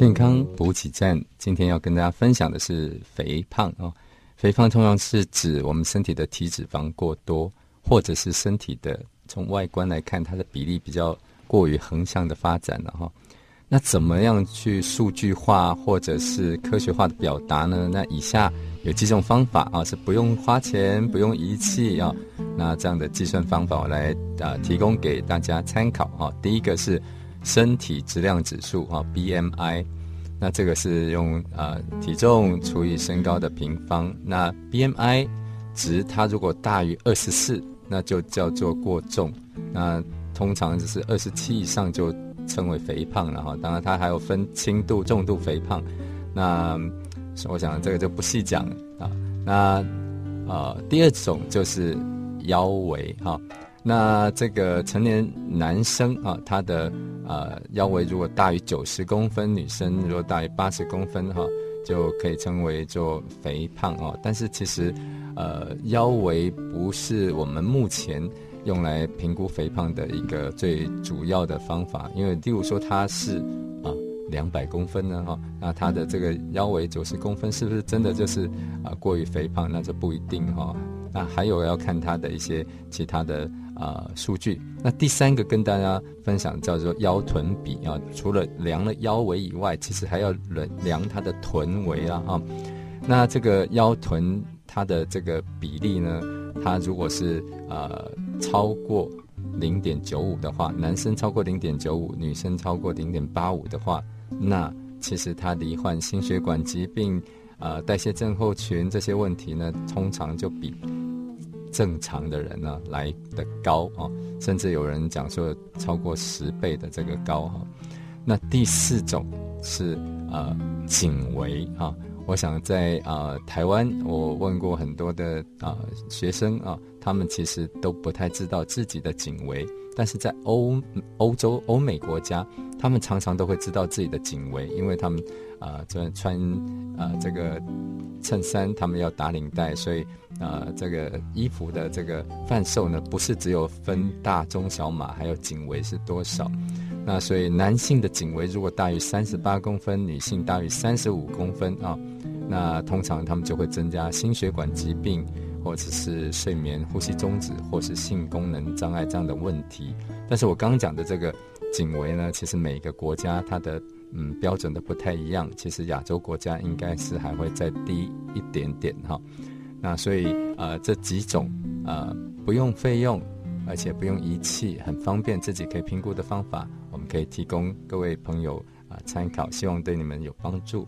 健康补给站，今天要跟大家分享的是肥胖哦。肥胖通常是指我们身体的体脂肪过多，或者是身体的从外观来看，它的比例比较过于横向的发展了哈。那怎么样去数据化或者是科学化的表达呢？那以下有几种方法啊，是不用花钱、不用仪器啊。那这样的计算方法，我来啊提供给大家参考哈。第一个是身体质量指数啊，BMI。那这个是用呃体重除以身高的平方。那 BMI 值它如果大于二十四，那就叫做过重。那通常就是二十七以上就称为肥胖了哈。当然它还有分轻度、重度肥胖。那我想这个就不细讲啊。那呃第二种就是腰围哈。那这个成年男生啊，他的呃腰围如果大于九十公分，女生如果大于八十公分哈，就可以称为做肥胖哦。但是其实，呃，腰围不是我们目前用来评估肥胖的一个最主要的方法，因为例如说他是啊两百公分呢哈，那他的这个腰围九十公分是不是真的就是啊过于肥胖？那就不一定哈。那还有要看他的一些其他的。呃，数据。那第三个跟大家分享叫做腰臀比啊，除了量了腰围以外，其实还要量量它的臀围啊。哈，那这个腰臀它的这个比例呢，它如果是呃超过零点九五的话，男生超过零点九五，女生超过零点八五的话，那其实他罹患心血管疾病、呃代谢症候群这些问题呢，通常就比。正常的人呢来的高啊，甚至有人讲说超过十倍的这个高哈。那第四种是呃颈围啊，我想在呃台湾，我问过很多的啊学生啊，他们其实都不太知道自己的颈围，但是在欧欧洲欧美国家，他们常常都会知道自己的颈围，因为他们啊穿穿啊这个衬衫，他们要打领带，所以。啊，这个衣服的这个贩售呢，不是只有分大、中、小码，还有颈围是多少？那所以男性的颈围如果大于三十八公分，女性大于三十五公分啊，那通常他们就会增加心血管疾病，或者是睡眠呼吸中止，或是性功能障碍这样的问题。但是我刚刚讲的这个颈围呢，其实每个国家它的嗯标准都不太一样。其实亚洲国家应该是还会再低一点点哈。那所以呃这几种呃不用费用，而且不用仪器，很方便自己可以评估的方法，我们可以提供各位朋友啊参考，希望对你们有帮助。